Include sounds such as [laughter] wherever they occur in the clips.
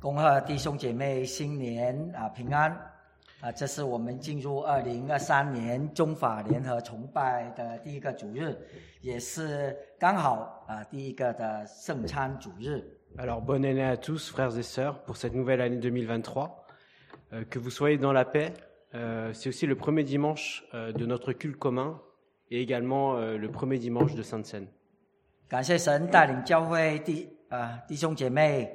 恭贺弟兄姐妹新年啊平安啊！这是我们进入二零二三年中法联合崇拜的第一个主日，也是刚好啊第一个的圣餐主日。Alors bonne année à tous, frères et sœurs, pour cette nouvelle année 2023. Euh, que vous soyez dans la paix. Euh, c'est aussi le premier dimanche euh, de notre culte commun et également euh, le premier dimanche de Sainte Seine. 感谢神带领教会弟啊弟兄姐妹，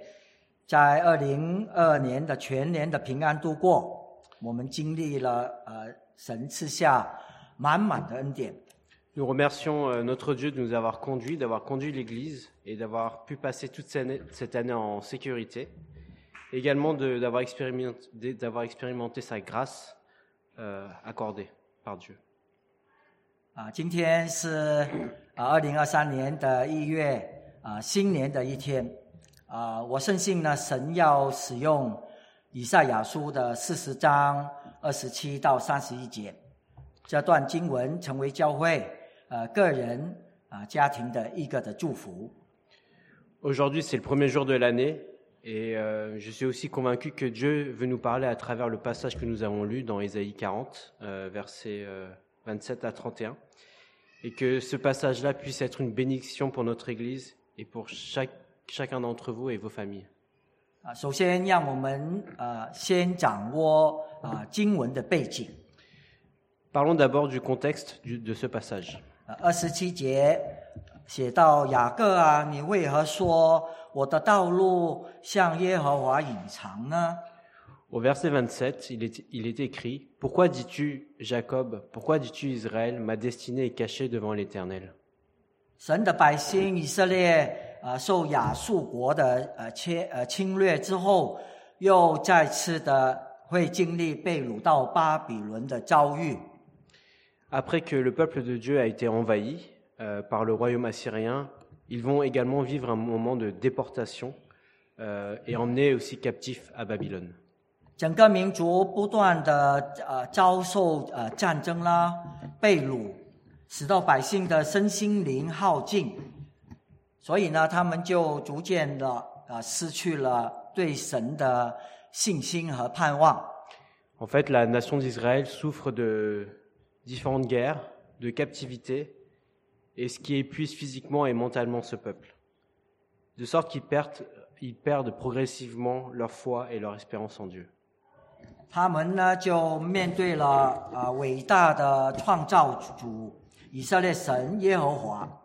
在二零二二年的全年的平安度过。我们经历了呃神赐下满满的恩典。 Nous remercions euh, notre Dieu de nous avoir conduits, d'avoir conduit l'Église et d'avoir pu passer toute cette année, cette année en sécurité. Également de- d'avoir expérimenté, d'avoir expérimenté sa grâce euh, accordée par Dieu. 啊，今天是啊二零二三年的一月啊新年的一天 啊，我深信呢，神要使用以赛亚书的四十章二十七到三十一节这段经文，成为教会呃个人啊家庭的一个的祝福。Aujourd'hui, c'est le premier jour de l'année et euh, je suis aussi convaincu que Dieu veut nous parler à travers le passage que nous avons lu dans Ésaïe 40, euh, versets euh, 27 à 31, et que ce passage-là puisse être une bénédiction pour notre Église et pour chaque, chacun d'entre vous et vos familles. 啊，首先让我们呃先掌握啊经文的背景。 Parlons d'abord du contexte du- de ce passage. 呃二十七节写到雅各啊，你为何说我的道路向耶和华隐藏呢？ Au verset 27, il est, il est écrit Pourquoi dis-tu, Jacob Pourquoi dis-tu, Israël Ma destinée est cachée devant l'Éternel 神的百姓以色列 呃受亚述国的呃侵呃侵略之后，又再次的会经历被掳到巴比伦的遭遇。Après que le peuple de Dieu a été envahi euh, par le royaume assyrien, ils vont également vivre un moment de déportation euh, et emmenés aussi captifs à Babylone. 整个民族不断的呃遭受呃战争啦、被掳，使到百姓的身心灵耗尽，所以呢，他们就逐渐的啊失去了对神的信心和盼望。En fait, la nation d'Israël souffre de différentes guerres, de captivité, et ce qui épuise physiquement et mentalement ce peuple. De sorte qu'ils perdent, ils perdent progressivement leur foi et leur espérance en Dieu. 他们呢就面对了啊、伟大的创造主以色列神耶和华，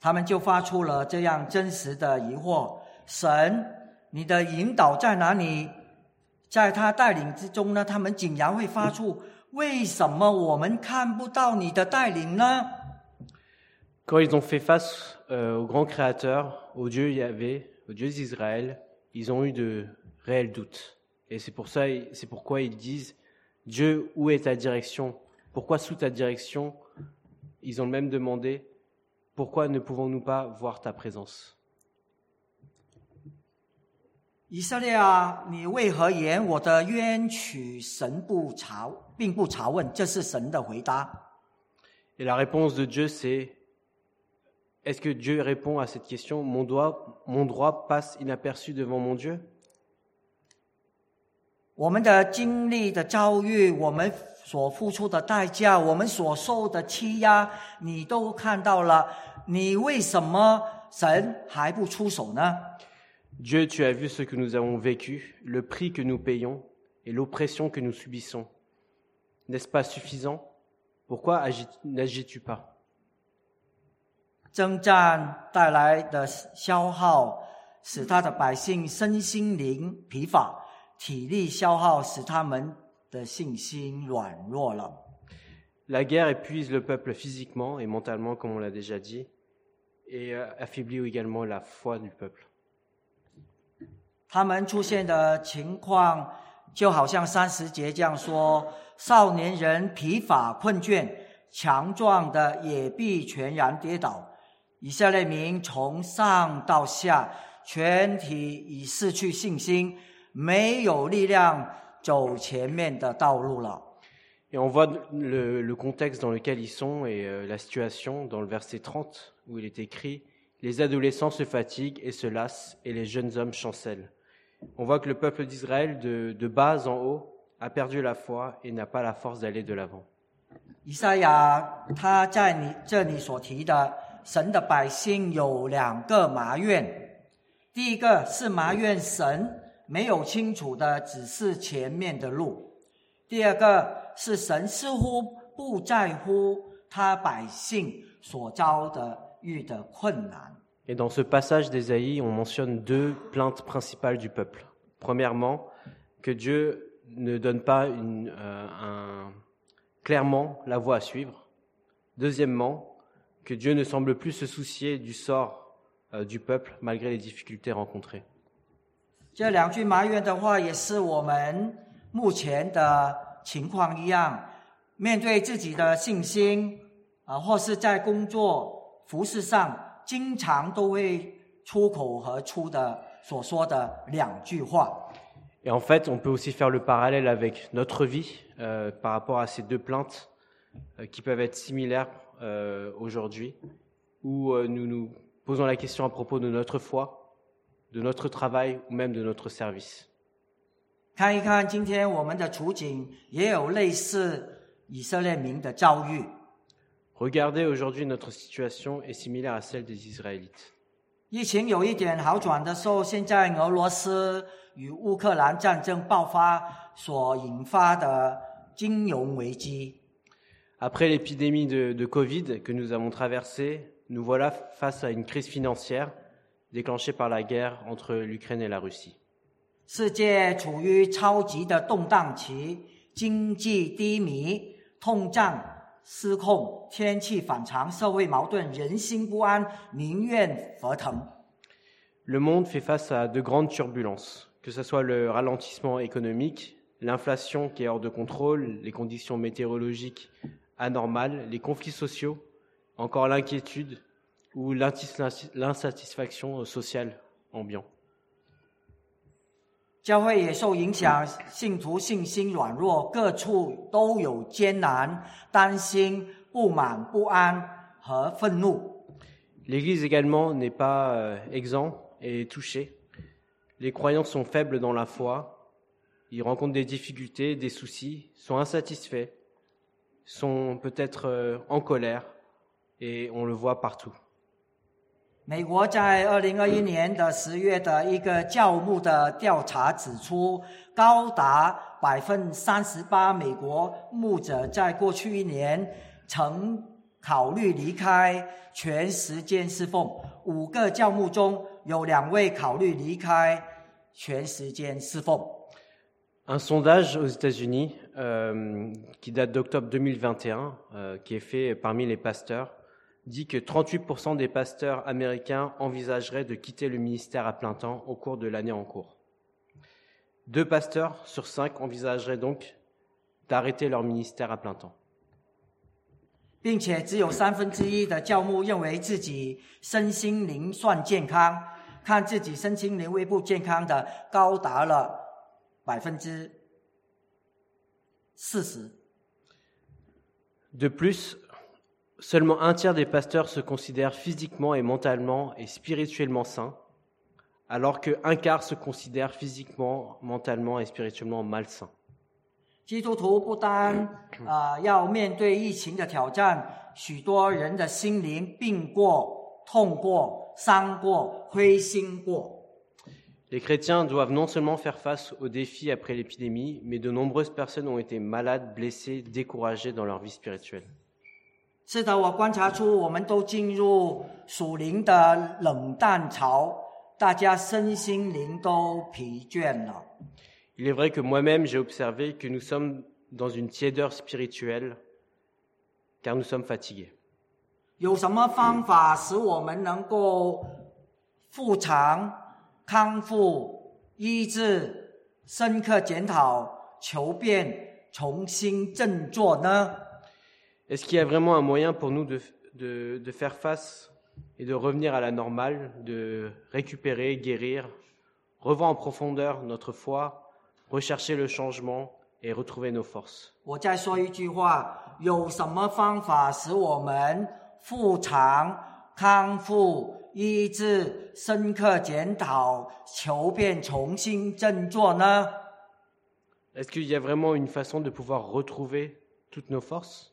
他们就发出了这样真实的疑惑：神，你的引导在哪里？在他带领之中呢，他们竟然会发出：为什么我们看不到你的带领呢？Quand ils ont fait face euh, au grand créateur, au Dieu Yahvé, au Dieu d'Israël, ils ont eu de réels doutes. Et c'est pour ça, c'est pourquoi ils disent Dieu, où est ta direction Pourquoi sous ta direction Ils ont même demandé Pourquoi ne pouvons-nous pas voir ta présence 以色列啊，你为何言我的冤屈神不查，并不查问？这是神的回答。 Et la réponse de Dieu, c'est Est-ce que Dieu répond à cette question Mon droit, mon droit passe inaperçu devant mon Dieu 我们的经历的遭遇，我们 所付出的代价，我们所受的欺压，你都看到了。你为什么神还不出手呢？Dieu, tu as vu ce que nous avons vécu, le prix que nous payons et l'oppression que nous subissons. N'est-ce pas suffisant Pourquoi agis- n'agis-tu pas 征战带来的消耗，使他的百姓身心灵疲乏，体力消耗使他们的信心软弱了。La guerre épuise le peuple physiquement et mentalement, comme on l'a déjà dit, et euh, affaiblit également la foi du peuple. 他们出现的情况，就好像三十节这样说：少年人疲乏困倦，强壮的也必全然跌倒。以色列民从上到下，全体已失去信心，没有力量走前面的道路了。 Et on voit le, le contexte dans lequel ils sont et euh, la situation dans le verset 30 où il est écrit Les adolescents se fatiguent et se lassent et les jeunes hommes chancellent. On voit que le peuple d'Israël, de, de bas en haut, a perdu la foi et n'a pas la force d'aller de l'avant. 以 赛亚他在你这里所提的，神的百姓有两个埋怨，第一个是埋怨神没有清楚的指示前面的路，第二个是神似乎不在乎他百姓所遭的遇的困难。 Et dans ce passage d'Ésaïe, on mentionne deux plaintes principales du peuple. Premièrement, que Dieu ne donne pas une, euh, un- clairement la voie à suivre. Deuxièmement, que Dieu ne semble plus se soucier du sort euh, du peuple malgré les difficultés rencontrées. 这两句埋怨的话，也是我们目前的情况一样，面对自己的信心啊，或是在工作服饰上，经常都会出口而出的所说的两句话。Et en fait, on peut aussi faire le parallèle avec notre vie euh, par rapport à ces deux plaintes euh, qui peuvent être similaires euh, aujourd'hui, où euh, nous nous posons la question à propos de notre foi, de notre travail ou même de notre service. 看一看今天我们的处境，也有类似以色列民的遭遇。 Regardez aujourd'hui notre situation est similaire à celle des Israélites. 疫情有一点好转的时候，现在俄罗斯与乌克兰战争爆发所引发的金融危机， Après l'épidémie de, de Covid que nous avons traversée, nous voilà face à une crise financière déclenchée par la guerre entre l'Ukraine et la Russie. Le monde fait face à de grandes turbulences, que ce soit le ralentissement économique, l'inflation qui est hors de contrôle, les conditions météorologiques anormales, les conflits sociaux, encore l'inquiétude, ou l'insatisfaction sociale ambiant. L'Église également n'est pas euh, exempt et touchée. Les croyants sont faibles dans la foi, ils rencontrent des difficultés, des soucis, sont insatisfaits, sont peut-être euh, en colère, et on le voit partout. 美国在二零二一年的十月的一个教牧的调查指出，高达百分三十八美国牧者在过去一年曾考虑离开全时间侍奉，五个教牧中有两位考虑离开全时间侍奉。Un sondage aux États-Unis euh, qui date d'octobre 2021, euh, qui est fait parmi les pasteurs, dit que 38% des pasteurs américains envisageraient de quitter le ministère à plein temps au cours de l'année en cours. Deux pasteurs sur cinq envisageraient donc d'arrêter leur ministère à plein temps. De plus, seulement un tiers des pasteurs se considèrent physiquement et mentalement et spirituellement sains, alors qu'un quart se considèrent physiquement, mentalement et spirituellement malsains. [coughs] 基督徒不单啊、呃要面对疫情的挑战，许多人的心灵病过、痛过、伤过、灰心过。 Les chrétiens doivent non seulement faire face aux défis après l'épidémie, mais de nombreuses personnes ont été malades, blessées, découragées dans leur vie spirituelle. 是的，我观察出我们都进入属灵的冷淡潮，大家身心灵都疲倦了。Il est vrai que moi-même, j'ai observé que nous sommes dans une tiédeur spirituelle, car nous sommes fatigués. 有什么方法使我们能够复常、康复、医治、深刻检讨、求变、重新振作呢？Est-ce qu'il y a vraiment un moyen pour nous de, de, de faire face et de revenir à la normale, de récupérer, guérir, revoir en profondeur notre foi, rechercher le changement et retrouver nos forces 我再说一句话：有什么方法使我们复常、康复、 医治、深刻检讨、求变、重新振作呢？ Est-ce qu'il y a vraiment une façon de pouvoir retrouver toutes nos forces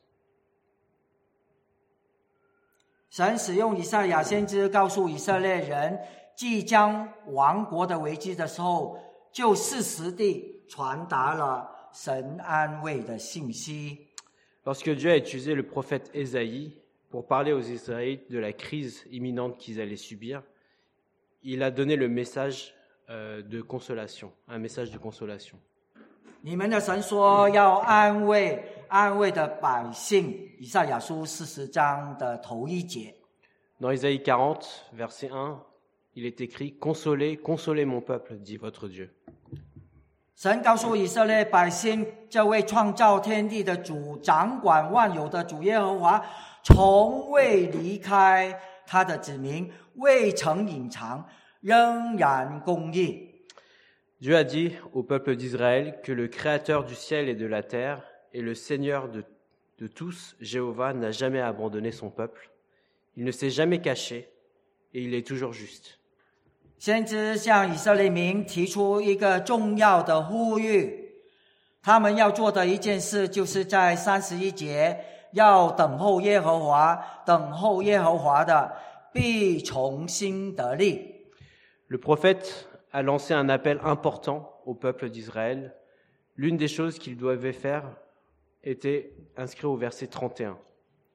神使用以赛亚先知告诉以色列人，即将亡国的危机的时候，就适时地传达了神安慰的信息。Lorsque Dieu a utilisé le prophète Ésaïe pour parler aux Israélites de la crise imminente qu'ils allaient subir, il a donné le message euh, de consolation, un message de consolation. 你们的神说要安慰安慰的百姓，以赛亚书四十章的头一节。Dans Isaïe 40, verset 1, il est écrit Consolez, consolez mon peuple, dit votre Dieu. 神告诉以色列百姓，这位创造天地的主、掌管万有的主耶和华，从未离开他的子民，未曾隐藏，仍然公义。Dieu a dit au peuple d'Israël que le Créateur du ciel et de la terre et le Seigneur de, de tous, Jéhovah, n'a jamais abandonné son peuple. Il ne s'est jamais caché et il est toujours juste. 先知向以色列民提出一个重要的呼吁，他们要做的一件事，就是在三十一节要等候耶和华，等候耶和华的必重新得力。 Le prophète a lancé un appel important au peuple d'Israël. L'une des choses qu'il devait faire était inscrit au verset 31,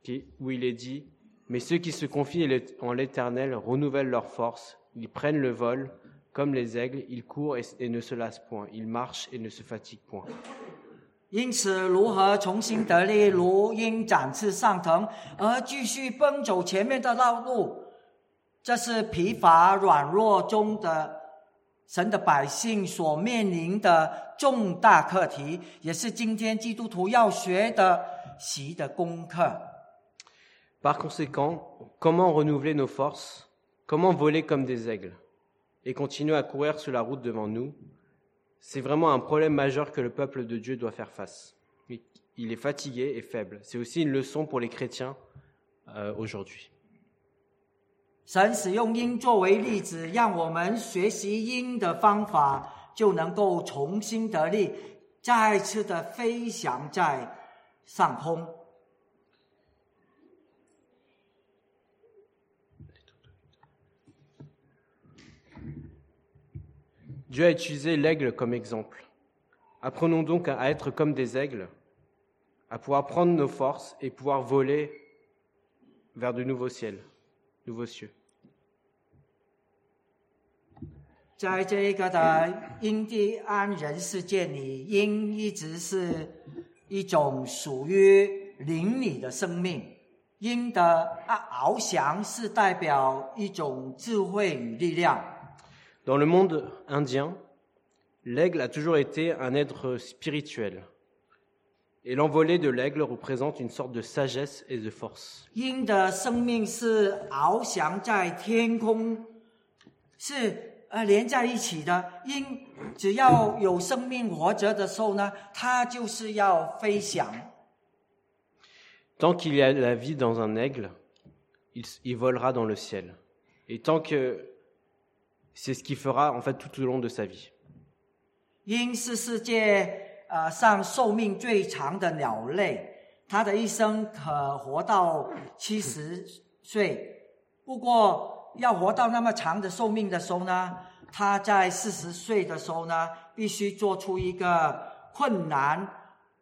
qui- où il est dit Mais ceux qui se confient en l'Éternel renouvellent leur force, ils prennent le vol, comme les aigles, ils courent et, et ne se lassent point, ils marchent et ne se fatiguent point. 因此，如何重新得力，如鹰展翅上腾，而继续奔走前面的道路，这是疲乏软弱中的 神的百姓所面临的重大课题，也是今天基督徒要学的习的功课。 Par conséquent, comment renouveler nos forces Comment voler comme des aigles Et continuer à courir sur la route devant nous C'est vraiment un problème majeur que le peuple de Dieu doit faire face. Il est fatigué et faible. C'est aussi une leçon pour les chrétiens euh, aujourd'hui. 神使用鹰作为例子，让我们学习鹰的方法，就能够重新得力，再次的飞翔在上空。Dieu a utilisé l'aigle comme exemple. Apprenons donc à être comme des aigles, à pouvoir prendre nos forces et pouvoir voler vers de nouveaux ciels, cieux. 在这个的印第安人世界里，鹰一直是一种属于灵里的生命。鹰的啊翱翔是代表一种智慧与力量。Dans le monde indien, l'aigle a toujours été un être spirituel. Et l'envolée de l'aigle représente une sorte de sagesse et de force. 鹰的生命是翱翔在天空，是呃连在一起的。鹰只要有生命活着的时候呢，它就是要飞翔。 Tant qu'il y a la vie dans un aigle, il, il volera dans le ciel. Et tant que c'est ce qu'il fera en fait tout au long de sa vie. 鹰是世界 呃上寿命最长的鸟类，它的一生可活到七十岁。不过要活到那么长的寿命的时候呢，它在四十岁的时候呢，必须做出一个困难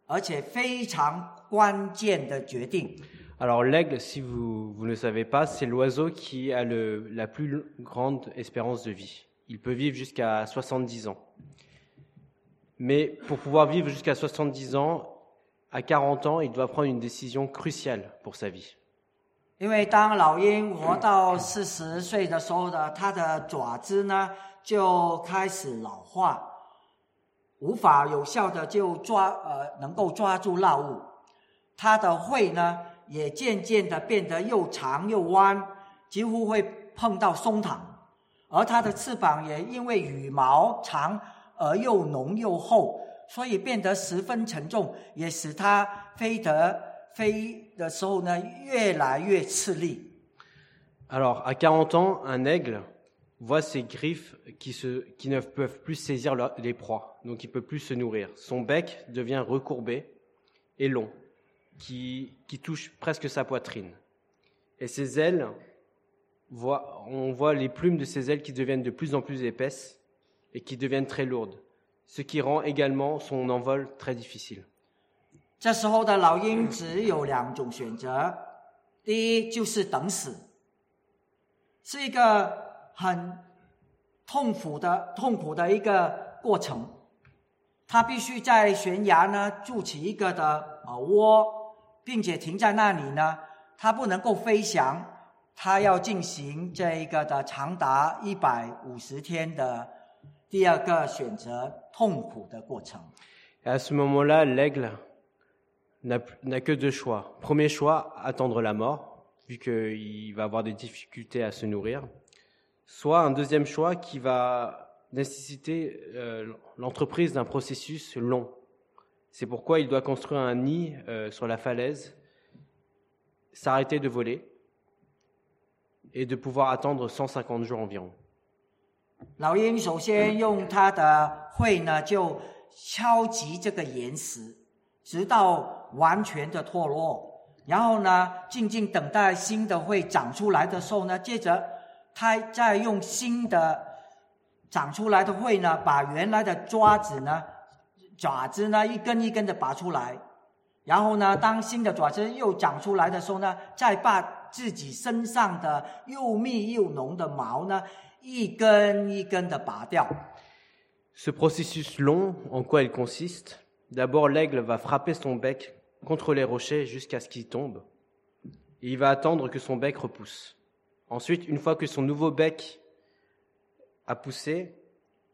而且非常关键的决定。Alors l'aigle, si vous, vous ne savez pas, c'est l'oiseau qui a le, la plus grande espérance de vie. Il peut vivre jusqu'à 70 ans. Mais pour pouvoir vivre jusqu'à 70 ans, à 40 ans, il doit prendre une décision cruciale pour sa vie. 因为当老鹰活到四十岁的时候呢，它的爪子呢就开始老化，无法有效的就抓呃能够抓住落物，它的喙呢也渐渐的变得又长又弯，几乎会碰到松躺，而它的翅膀也因为羽毛长而又浓又厚，所以变得十分沉重，也使它飞得飞的时候呢越来越吃力。 Alors, à 40 ans, un aigle voit ses griffes qui, se, qui ne peuvent plus saisir le- les proies, donc il peut plus se nourrir. Son bec devient recourbé et long, qui, qui touche presque sa poitrine. Et ses ailes, voit- on voit les plumes de ses ailes qui deviennent de plus en plus épaisses et qui deviennent très lourdes, ce qui rend également son envol très difficile. 这时候的老鹰只有两种选择，第一就是等死，是一个很痛苦的痛苦的一个过程。它必须在悬崖呢筑起一个的呃窝，并且停在那里呢，它不能够飞翔，它要进行这一个的长达一百五十天的 第二个选择痛苦的过程。 Et à ce moment-là, l'aigle n'a n'a que deux choix. Premier choix, attendre la mort, vu qu'il va avoir des difficultés à se nourrir. Soit un deuxième choix qui va nécessiter euh, l'entreprise d'un processus long. C'est pourquoi il doit construire un nid euh, sur la falaise, s'arrêter de voler et de pouvoir attendre 150 jours environ. 老鹰首先用它的喙呢，就敲击这个岩石，直到完全的脱落。然后呢，静静等待新的喙长出来的时候呢，接着它再用新的长出来的喙呢，把原来的爪子呢、爪子呢一根一根的拔出来。然后呢，当新的爪子又长出来的时候呢，再把自己身上的又密又浓的毛呢，一根一根的拔掉。 Ce processus long, en quoi il consiste D'abord, l'aigle va frapper son bec contre les rochers jusqu'à ce qu'il tombe. Et il va attendre que son bec repousse. Ensuite, une fois que son nouveau bec a poussé,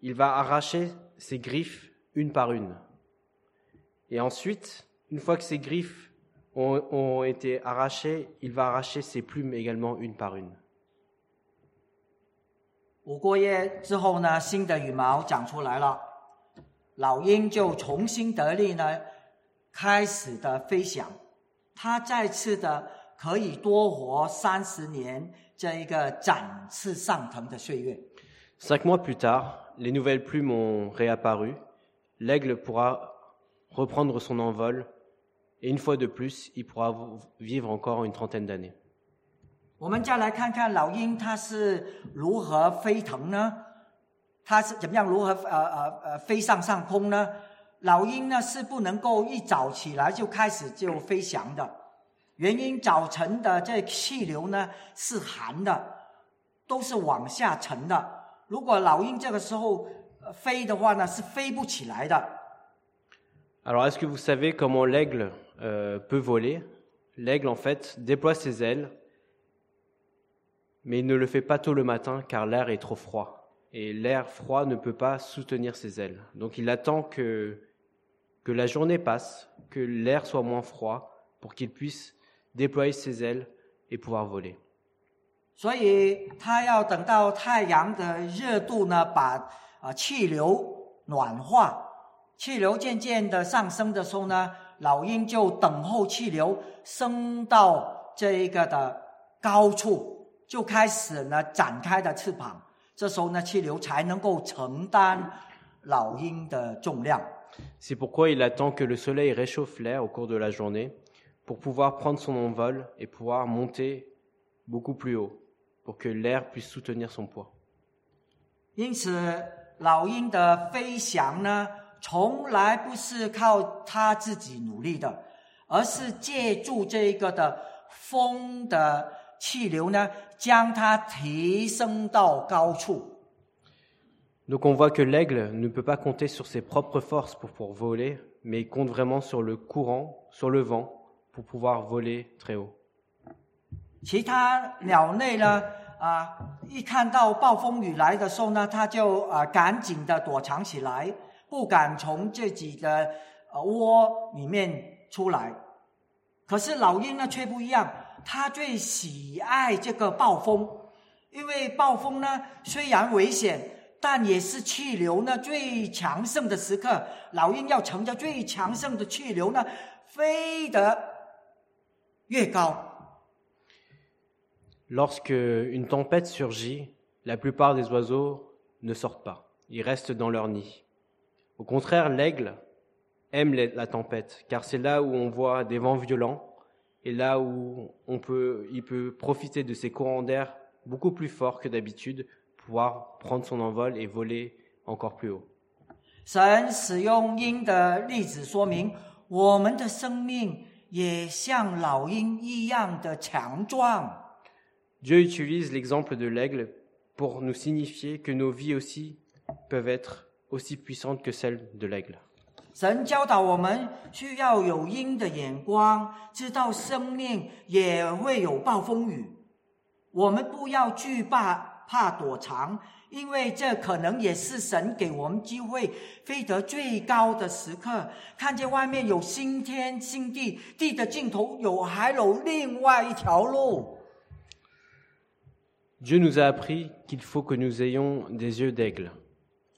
il va arracher ses griffes une par une. Et ensuite, une fois que ses griffes ont, ont été arrachées, il va arracher ses plumes également une par une. 五个月之后呢，新的羽毛长出来了，老鹰就重新得力呢，开始的飞翔。它再次的可以多活三十年，这一个展翅上腾的岁月。Cinq mois plus tard, les nouvelles plumes ont réapparu. L'aigle pourra reprendre son envol et une fois de plus, il pourra v- vivre encore une trentaine d'années. 我们再来看看老鹰它是如何飞腾呢？它是怎么样如何呃呃呃飞上上空呢？老鹰呢是不能够一早起来就开始就飞翔的，原因早晨的这气流呢是寒的，都是往下沉的。如果老鹰这个时候飞的话呢，是飞不起来的。Alors, est-ce que vous savez comment l'aigle euh, peut voler L'aigle, en fait, déploie ses ailes, mais il ne le fait pas tôt le matin car l'air est trop froid. Et l'air froid ne peut pas soutenir ses ailes. Donc, il attend que, que la journée passe, que l'air soit moins froid pour qu'il puisse déployer ses ailes et pouvoir voler. 所以它要等到太阳的热度呢，把啊气流暖化，气流渐渐的上升的时候呢，老鹰就等候气流升到这一个的高处， 就开始呢展开的翅膀。这时候呢，气流才能够承担老鹰的重量。C'est pourquoi il attend que le soleil réchauffe l'air au cours de la journée pour pouvoir prendre son envol et pouvoir monter beaucoup plus haut pour que l'air puisse soutenir son poids. 因此，老鹰的飞翔呢，从来不是靠它自己努力的，而是借助这一个的风的气流呢，将它提升到高处。Donc on voit que l'aigle ne peut pas compter sur ses propres forces pour, pouvoir voler, mais il compte vraiment sur le courant, sur le vent, pour pouvoir voler très haut. 其他鸟类呢，啊，一看到暴风雨来的时候呢，它就啊赶紧的躲藏起来，不敢从自己的呃窝里面出来。可是老鹰呢却不一样，它最喜爱这个暴风，因为暴风呢虽然危险，但也是气流呢最强盛的时刻。老鹰要乘着最强盛的气流呢，飞得越高。Lorsque une tempête surgit, la plupart des oiseaux ne sortent pas. Ils restent dans leur nid. Au contraire, l'aigle aime la tempête, car c'est là où on voit des vents violents et là où on peut, il peut profiter de ces courants d'air beaucoup plus forts que d'habitude, pouvoir prendre son envol et voler encore plus haut. 神使用鹰的例子说明，我们的生命也像老鹰一样的强壮。 Dieu utilise l'exemple de l'aigle pour nous signifier que nos vies aussi peuvent être aussi puissantes que celles de l'aigle. 神教导我们需要有鹰的眼光，知道生命也会有暴风雨。我们不要惧怕，怕躲藏，因为这可能也是神给我们机会飞得最高的时刻。看见外面有新天新地，地的尽头有还有另外一条路。Dieu nous a appris qu'il faut que nous ayons des yeux d'aigle,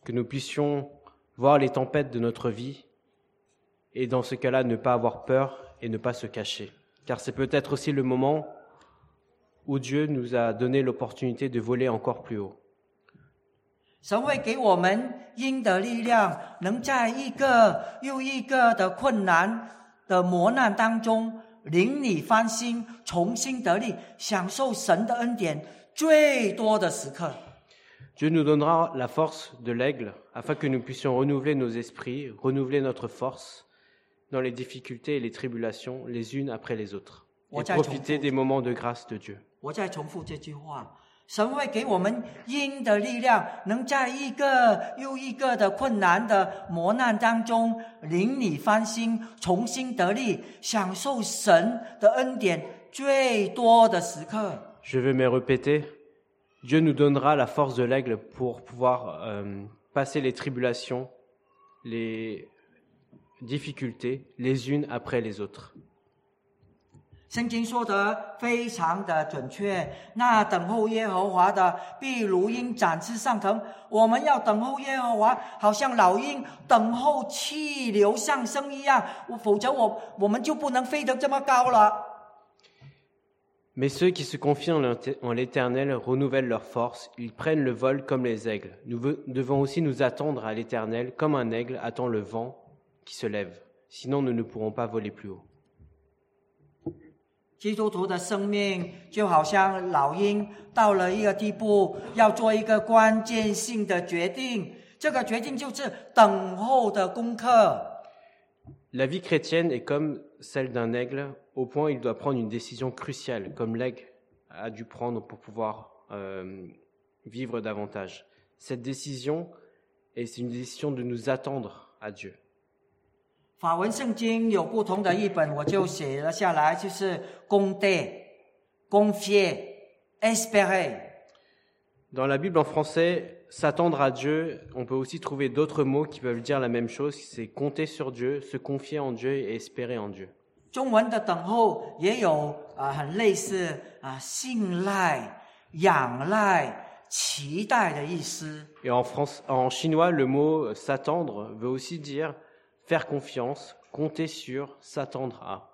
que nous puissions voir les tempêtes de notre vie et dans ce cas-là, ne pas avoir peur et ne pas se cacher. Car c'est peut-être aussi le moment où Dieu nous a donné l'opportunité de voler encore plus haut. Dieu nous donnera la force de l'aigle afin que nous puissions renouveler nos esprits, renouveler notre force dans les difficultés et les tribulations les unes après les autres. Et profiter des moments de grâce de Dieu. Je vais me répéter, Dieu nous donnera la force de l'aigle pour pouvoir euh, passer les tribulations, les difficultés, les unes après les autres. 圣经说得非常的准确，那等候耶和华的，必如鹰展翅上腾。我们要等候耶和华，好像老鹰等候气流上升一样，否则我我们就不能飞得这么高了。 Mais ceux qui se confient en l'Éter- en l'Éternel renouvellent leur force, ils prennent le vol comme les aigles. Nous ve- devons aussi nous attendre à l'Éternel comme un aigle attend le vent qui se lève, sinon nous ne pourrons pas voler plus haut. La vie chrétienne est comme celle d'un aigle, au point où il doit prendre une décision cruciale, comme l'aigle a dû prendre pour pouvoir euh, vivre davantage. Cette décision, et c'est une décision de nous attendre à Dieu. 法文圣经有不同的译本，我就写了下来，就是公对、公 fier、espérer。 Dans la Bible en français, s'attendre à Dieu, on peut aussi trouver d'autres mots qui peuvent dire la même chose, c'est compter sur Dieu, se confier en Dieu et espérer en Dieu. 中文的等候也有啊、很类似啊、信赖、仰赖、期待的意思。 Et en, France, en chinois, le mot euh, s'attendre veut aussi dire faire confiance, compter sur, s'attendre à.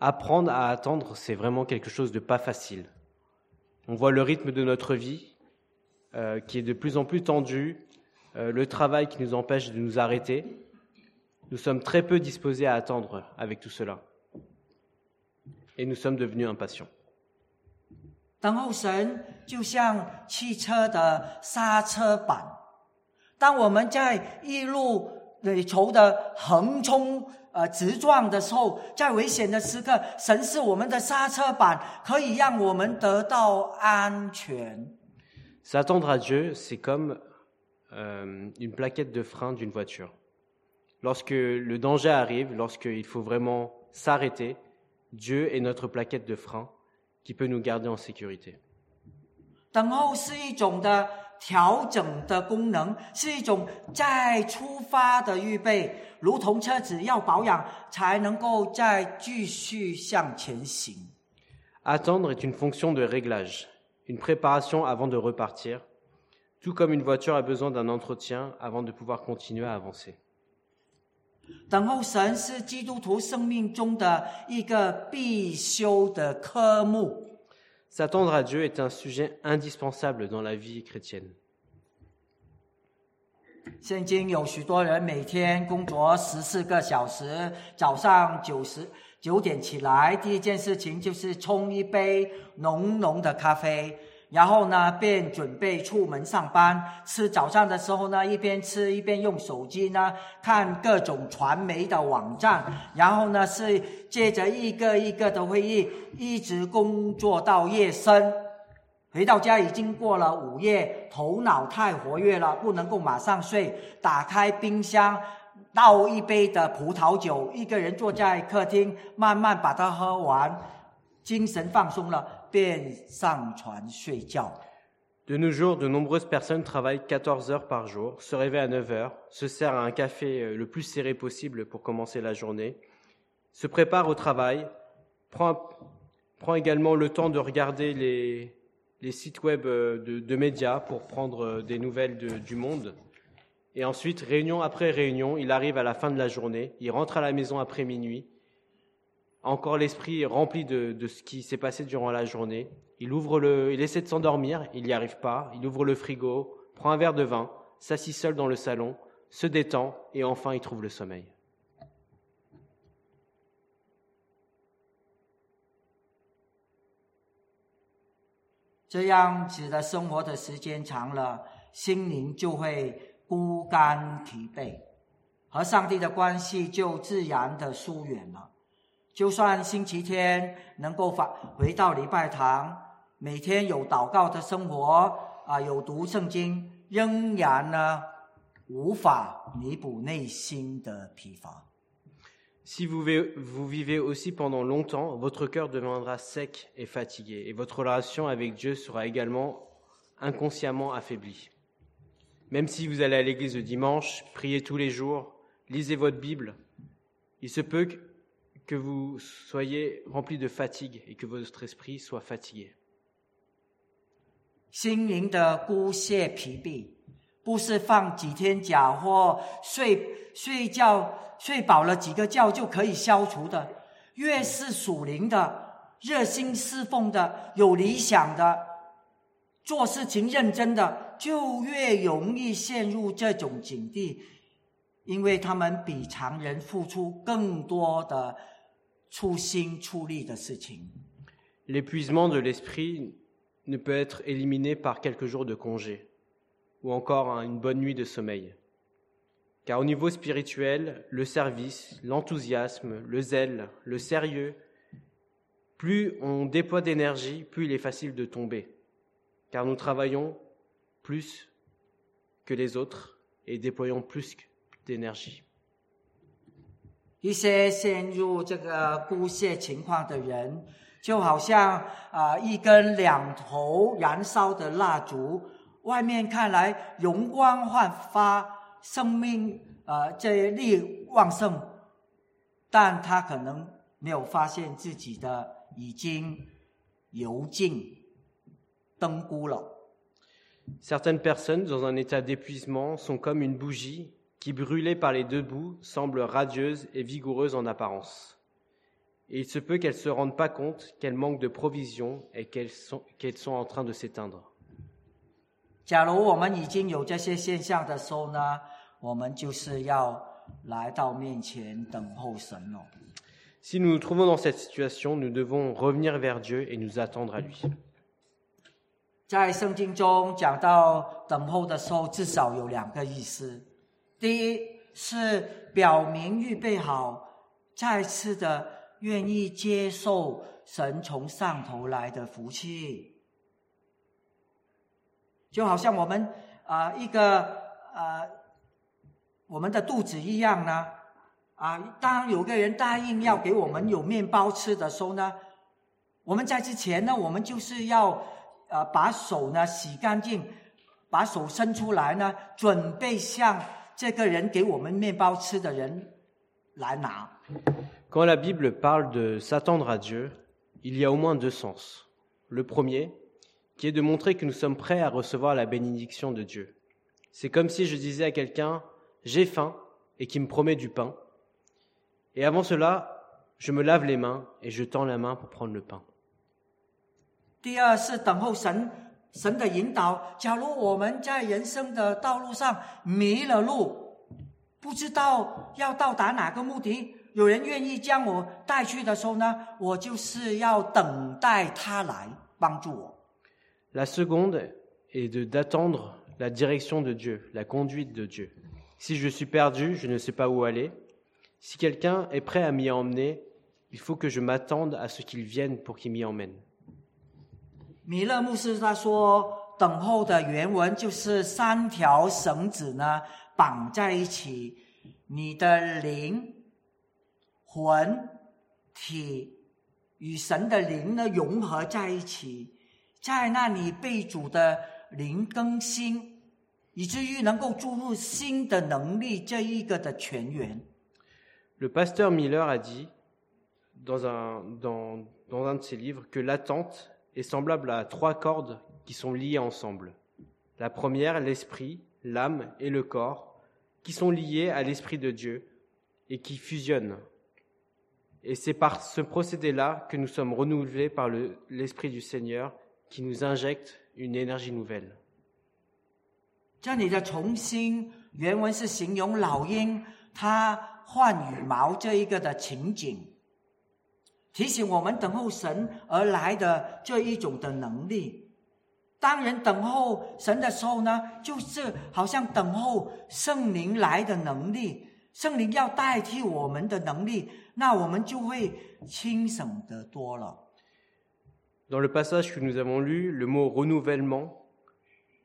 Apprendre à attendre, c'est vraiment quelque chose de pas facile. On voit le rythme de notre vie euh, qui est de plus en plus tendu, euh, le travail qui nous empêche de nous arrêter. Nous sommes très peu disposés à attendre avec tout cela. Et nous sommes devenus impatients. 等候神就像汽车的刹车板，当我们在一路里头的横冲呃直撞的时候，在危险的时刻，神是我们的刹车板，可以让我们得到安全。 S'attendre à Dieu, c'est comme euh, une plaquette de frein d'une voiture. Lorsque le danger arrive, lorsqu'il faut vraiment s'arrêter, Dieu est notre plaquette de frein qui peut nous garder en sécurité. Attendre est une fonction de réglage une préparation avant de repartir, tout comme une voiture a besoin d'un entretien avant de pouvoir continuer à avancer. 等候神是基督徒生命中的一个必修的科目。 S'attendre à Dieu est un sujet indispensable dans la vie chrétienne. 现今有许多人每天工作十四个小时，早上九十 九点起来，第一件事情就是冲一杯浓浓的咖啡，然后呢便准备出门上班。吃早上的时候呢，一边吃一边用手机呢看各种传媒的网站，然后呢是接着一个一个的会议，一直工作到夜深。回到家已经过了午夜，头脑太活跃了，不能够马上睡。打开冰箱，倒一杯的葡萄酒，一个人坐在客厅，慢慢把它喝完，精神放松了，便上床睡觉。 De nos jours, de nombreuses personnes travaillent 14 heures par jour, se réveillent à 9 heures, se servent un café euh, le plus serré possible pour commencer la journée, se préparent au travail, prend, prend également le temps de regarder les, les sites web euh, de, de médias pour prendre euh, des nouvelles de- du monde. Et ensuite, réunion après réunion, il arrive à la fin de la journée, il rentre à la maison après minuit, encore l'esprit rempli de, de ce qui s'est passé durant la journée. Il ouvre le, il essaie de s'endormir, il n'y arrive pas. Il ouvre le frigo, prend un verre de vin, s'assit seul dans le salon, se détend et enfin il trouve le sommeil. 孤单疲惫，和上帝的关系就自然的疏远了。就算星期天能够返回到礼拜堂，每天有祷告的生活啊，有读圣经，仍然呢无法弥补内心的疲乏。Si vous vivez, vous vivez aussi pendant longtemps, votre cœur deviendra sec et fatigué et votre relation avec Dieu sera également inconsciemment affaiblie. Même si vous allez à l'église le dimanche, priez tous les jours, lisez votre Bible, il se peut que- que vous soyez rempli de fatigue et que votre esprit soit fatigué. 心灵的孤泄疲惫，不是放几天假或睡睡觉睡饱了几个觉就可以消除的。越是属灵的、热心侍奉的、有理想的、做事情认真的， 就越容易陷入这种境地，因为他们比常人付出更多的出心出力的事情。 L'épuisement de l'esprit ne peut être éliminé par quelques jours de congé ou encore hein, une bonne nuit de sommeil. Car au niveau spirituel, le service, l'enthousiasme, le zèle, le sérieux, plus on déploie d'énergie, plus il est facile de tomber. Car nous travaillons please 一些陷入这个孤泄情况的人，就好像啊、一根两头燃烧的蜡烛，外面看来容光焕发，生命啊这力旺盛，但他可能没有发现自己的已经油尽灯枯了。Certaines personnes, dans un état d'épuisement, sont comme une bougie qui, brûlée par les deux bouts, semble radieuse et vigoureuse en apparence. Et il se peut qu'elles ne se rendent pas compte qu'elles manquent de provisions et qu'elles sont, qu'elles sont en train de s'éteindre. 假如我们已经有这些现象的时候呢，我们就是要来到面前等候神了。 Si nous nous trouvons dans cette situation, nous devons revenir vers Dieu et nous attendre à lui. 在圣经中讲到等候的时候，至少有两个意思。第一是表明预备好，再次的愿意接受神从上头来的福气，就好像我们啊、一个啊、我们的肚子一样呢。啊，当有个人答应要给我们有面包吃的时候呢，我们在之前呢，我们就是要 呃把手呢洗干净， 把手伸出来呢，准备向这个人给我们面包吃的人来拿。 Quand la Bible parle de s'attendre à Dieu, il y a au moins deux sens. Le premier, qui est de montrer que nous sommes prêts à recevoir la bénédiction de Dieu. C'est comme si je disais à quelqu'un, j'ai faim, et qui me promet du pain. Et avant cela, je me lave les mains et je tends la main pour prendre le pain. 第二是等候神神的引导。假如我们在人生的道路上迷了路，不知道要到达哪个目的，有人愿意将我带去的时候呢，我就是要等待他来帮助我。La seconde est de d'attendre la direction de Dieu, la conduite de Dieu. Si je suis perdu, je ne sais pas où aller. Si quelqu'un est prêt à m'y emmener, il faut que je m'attende à ce qu'il vienne pour qu'il m'y emmène. 米勒牧师他说，等候的原文就是三条绳子呢绑在一起，你的灵、魂、体与神的灵呢融合在一起，在那里被主的灵更新，以至于能够注入新的能力这一个的泉源。Le pasteur Miller a dit dans un, dans, dans un de ses livres que l'attente est semblable à trois cordes qui sont liées ensemble. La première, l'esprit, l'âme et le corps, qui sont liés à l'esprit de Dieu et qui fusionnent. Et c'est par ce procédé-là que nous sommes renouvelés par le- l'esprit du Seigneur qui nous injecte une énergie nouvelle. 这里的重新原文是形容老鹰它换羽毛这一个的情景， 提醒我们等候神而来的这一种的能力。当人等候神的时候呢，就是好像等候圣灵来的能力，圣灵要代替我们的能力，那我们就会轻省得多了。Dans le passage que nous avons lu, le mot renouvellement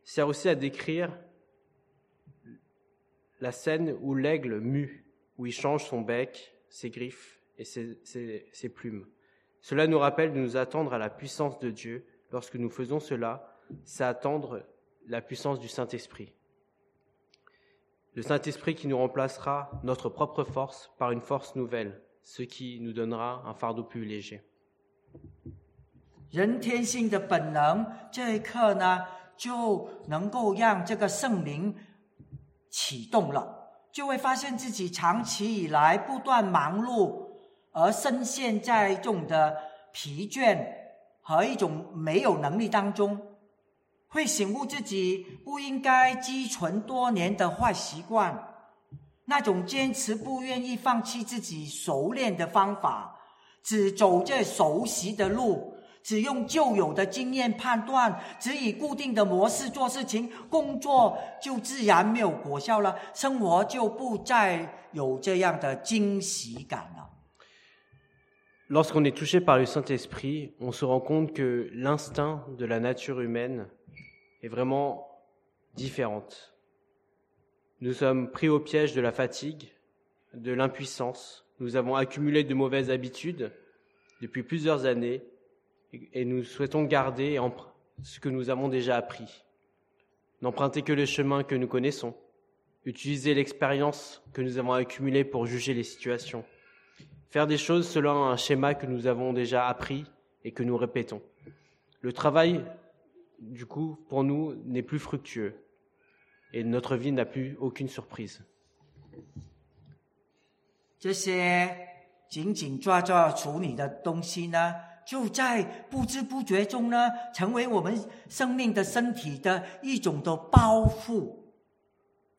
sert aussi à décrire la scène où l'aigle mue, où il change son bec, ses griffes et ses, ses- ses plumes. Cela nous rappelle de nous attendre à la puissance de Dieu. Lorsque nous faisons cela, c'est attendre la puissance du Saint-Esprit. Le Saint-Esprit qui nous remplacera notre propre force par une force nouvelle, ce qui nous donnera un fardeau plus léger. 人天性的本能，这一刻呢，就能够让这个圣灵启动了，就会发现自己长期以来不断忙碌， 而深陷在这种的疲倦和一种没有能力当中，会醒悟自己不应该积存多年的坏习惯，那种坚持不愿意放弃自己熟练的方法，只走这熟悉的路。只用旧有的经验判断，只以固定的模式做事情，工作就自然没有果效了，生活就不再有这样的惊喜感了。Lorsqu'on est touché par le Saint-Esprit, on se rend compte que l'instinct de la nature humaine est vraiment différente. Nous sommes pris au piège de la fatigue, de l'impuissance. Nous avons accumulé de mauvaises habitudes depuis plusieurs années et- nous souhaitons garder ce que nous avons déjà appris. N'emprunter que le chemin que nous connaissons. Utiliser l'expérience que nous avons accumulée pour juger les situations faire des choses selon un schéma que nous avons déjà appris et que nous répétons. Le travail, du coup, pour nous, n'est plus fructueux et notre vie n'a plus aucune surprise. 这些紧紧抓抓处理的东西呢，就在不知不觉中呢，成为我们生命的身体的一种的包袱，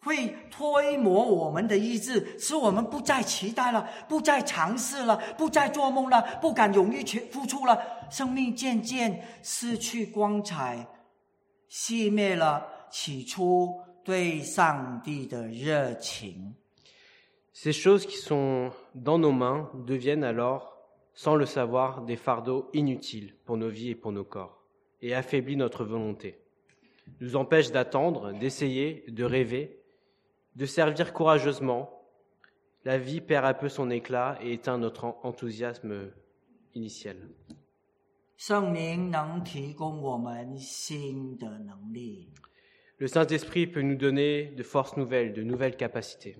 会推磨我们的意志，使我们不再期待了，不再尝试了，不再做梦了，不敢勇于去付出了，生命渐渐失去光彩，熄灭了起初对上帝的热情。 Ces choses qui sont dans nos mains deviennent alors, sans le savoir, des fardeaux inutiles pour nos vies et pour nos corps, et affaiblissent notre volonté, nous empêchent d'attendre, d'essayer, de rêver, de servir courageusement, la vie perd un peu son éclat et éteint notre enthousiasme initial. Le Saint-Esprit peut nous donner de forces nouvelles, de nouvelles capacités.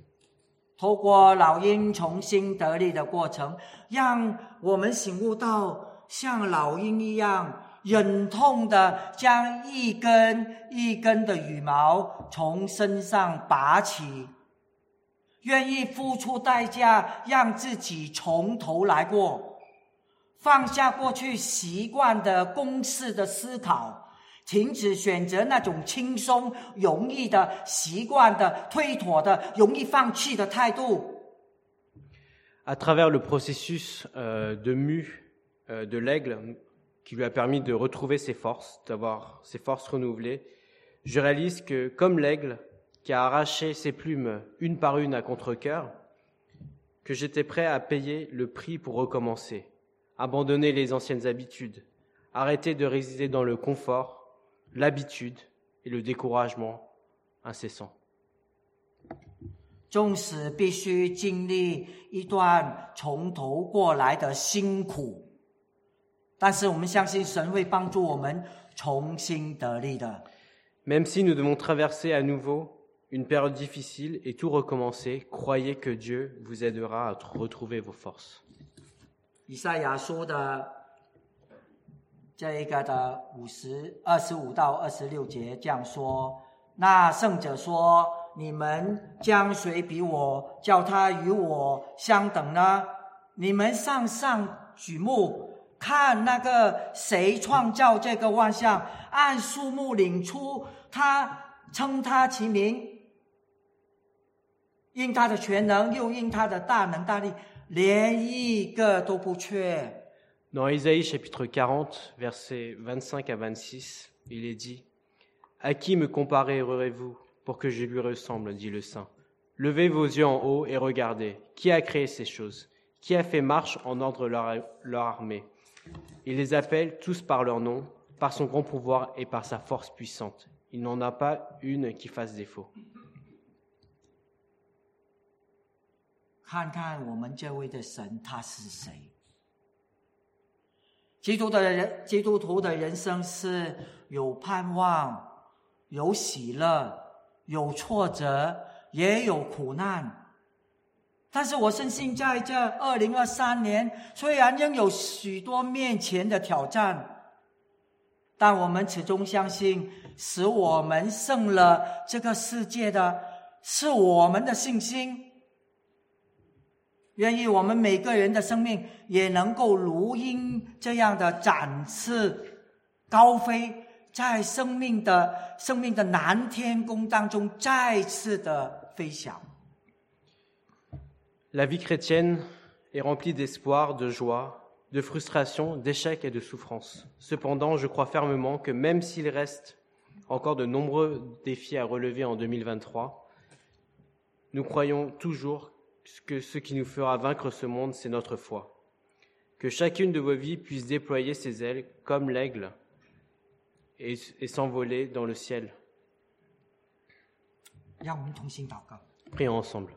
忍痛的将一根一根的羽毛从身上拔起，愿意付出代价让自己从头来过，放下过去习惯的公式的思考，停止选择那种轻松容易的习惯的推脱的容易放弃的态度。À travers le processus euh, de mue euh, de l'aigle, qui lui a permis de retrouver ses forces, d'avoir ses forces renouvelées, je réalise que, comme l'aigle qui a arraché ses plumes une par une à contre-cœur, que j'étais prêt à payer le prix pour recommencer, abandonner les anciennes habitudes, arrêter de résider dans le confort, l'habitude et le découragement incessant. 纵使必须经历一段从头过来的辛苦， 但是我们相信神会帮助我们重新得力的。Même si nous devons traverser à nouveau une période difficile et tout recommencer, croyez que Dieu vous aidera à tr- retrouver vos forces. 以赛亚书的这一个的五十二十五到二十六节这样说：那圣者说：“你们将谁比我，叫他与我相等呢？你们上上举目，看那个谁创造这个万象，按数目领出他，称他其名，因他的全能，又因他的大能大力，连一个都不缺。 Dans Ésaïe chapitre 40, versets 25 à 26, il est dit À qui me comparerez-vous pour que je lui ressemble dit le Saint. Levez vos yeux en haut et regardez. Qui a créé ces choses Qui a fait marche en ordre leur, leur armée Il les appelle tous par leur nom, par son grand pouvoir et par sa force puissante. Il n'en a pas une qui fasse défaut. 但是我深信，在这二零二三年，虽然仍有许多面前的挑战，但我们始终相信，使我们胜了这个世界的，是我们的信心。愿意我们每个人的生命也能够如鹰这样的展翅高飞，在生命的生命的南天宫当中再次的飞翔。La vie chrétienne est remplie d'espoir, de joie, de frustration, d'échecs et de souffrances. Cependant, je crois fermement que même s'il reste encore de nombreux défis à relever en 2023, nous croyons toujours que ce qui nous fera vaincre ce monde, c'est notre foi. Que chacune de vos vies puisse déployer ses ailes comme l'aigle et, et s'envoler dans le ciel. Prions ensemble.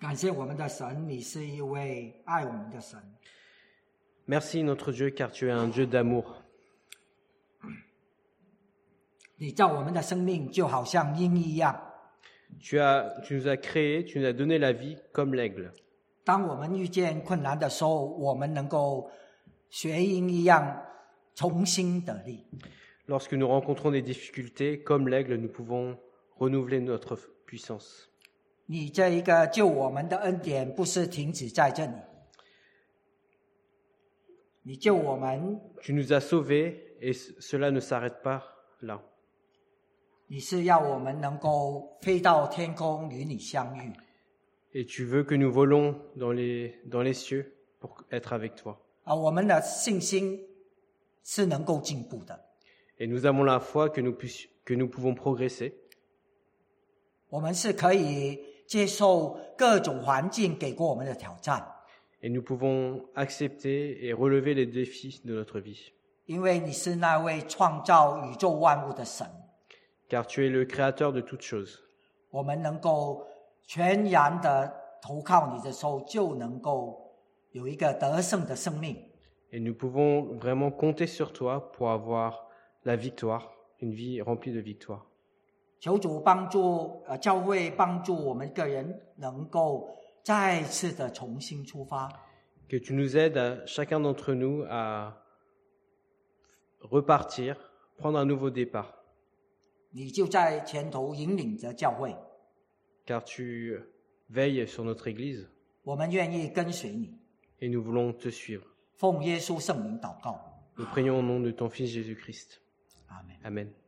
感谢我们的神，你是一位爱我们的神。 Merci notre Dieu car tu es un Dieu d'amour. 你造我们的生命就好像鹰一样， Tu, as, tu nous as créés, tu nous as donné la vie comme l'aigle. 当我们遇见困难的时候，我们能够学鹰一样重新得力。 Lorsque nous rencontrons des difficultés, comme l'aigle, nous pouvons renouveler notre puissance. 你这一个救我们的恩典不是停止在这里，你救我们，Tu nous as sauvés et cela ne s'arrête pas là. 你是要我们能够飞到天空与你相遇。Et tu veux que nous volons dans les, dans les cieux pour être avec toi. 啊，我们的信心是能够进步的，Et nous avons la foi que nous, puissions- que nous pouvons progresser. 我们是可以接受各种环境给过我们的挑战，Et nous pouvons accepter et relever les défis de notre vie. 因为你是那位创造宇宙万物的神，Car tu es le créateur de toutes choses. 我们能够全然的投靠你的时候，就能够有一个得胜的生命。Et nous pouvons vraiment compter sur toi pour avoir la victoire, une vie remplie de victoire. 求主帮助呃教会帮助我们个人能够再次的重新出发， Que tu nous aides, à, chacun d'entre nous, à repartir, prendre un nouveau départ, 你就在前头引领着教会。 car tu veilles sur notre Église 我们愿意跟随你， et nous voulons te suivre. 奉耶稣圣名祷告， Nous prions au nom de ton Fils Jésus-Christ. 阿门。 Amen.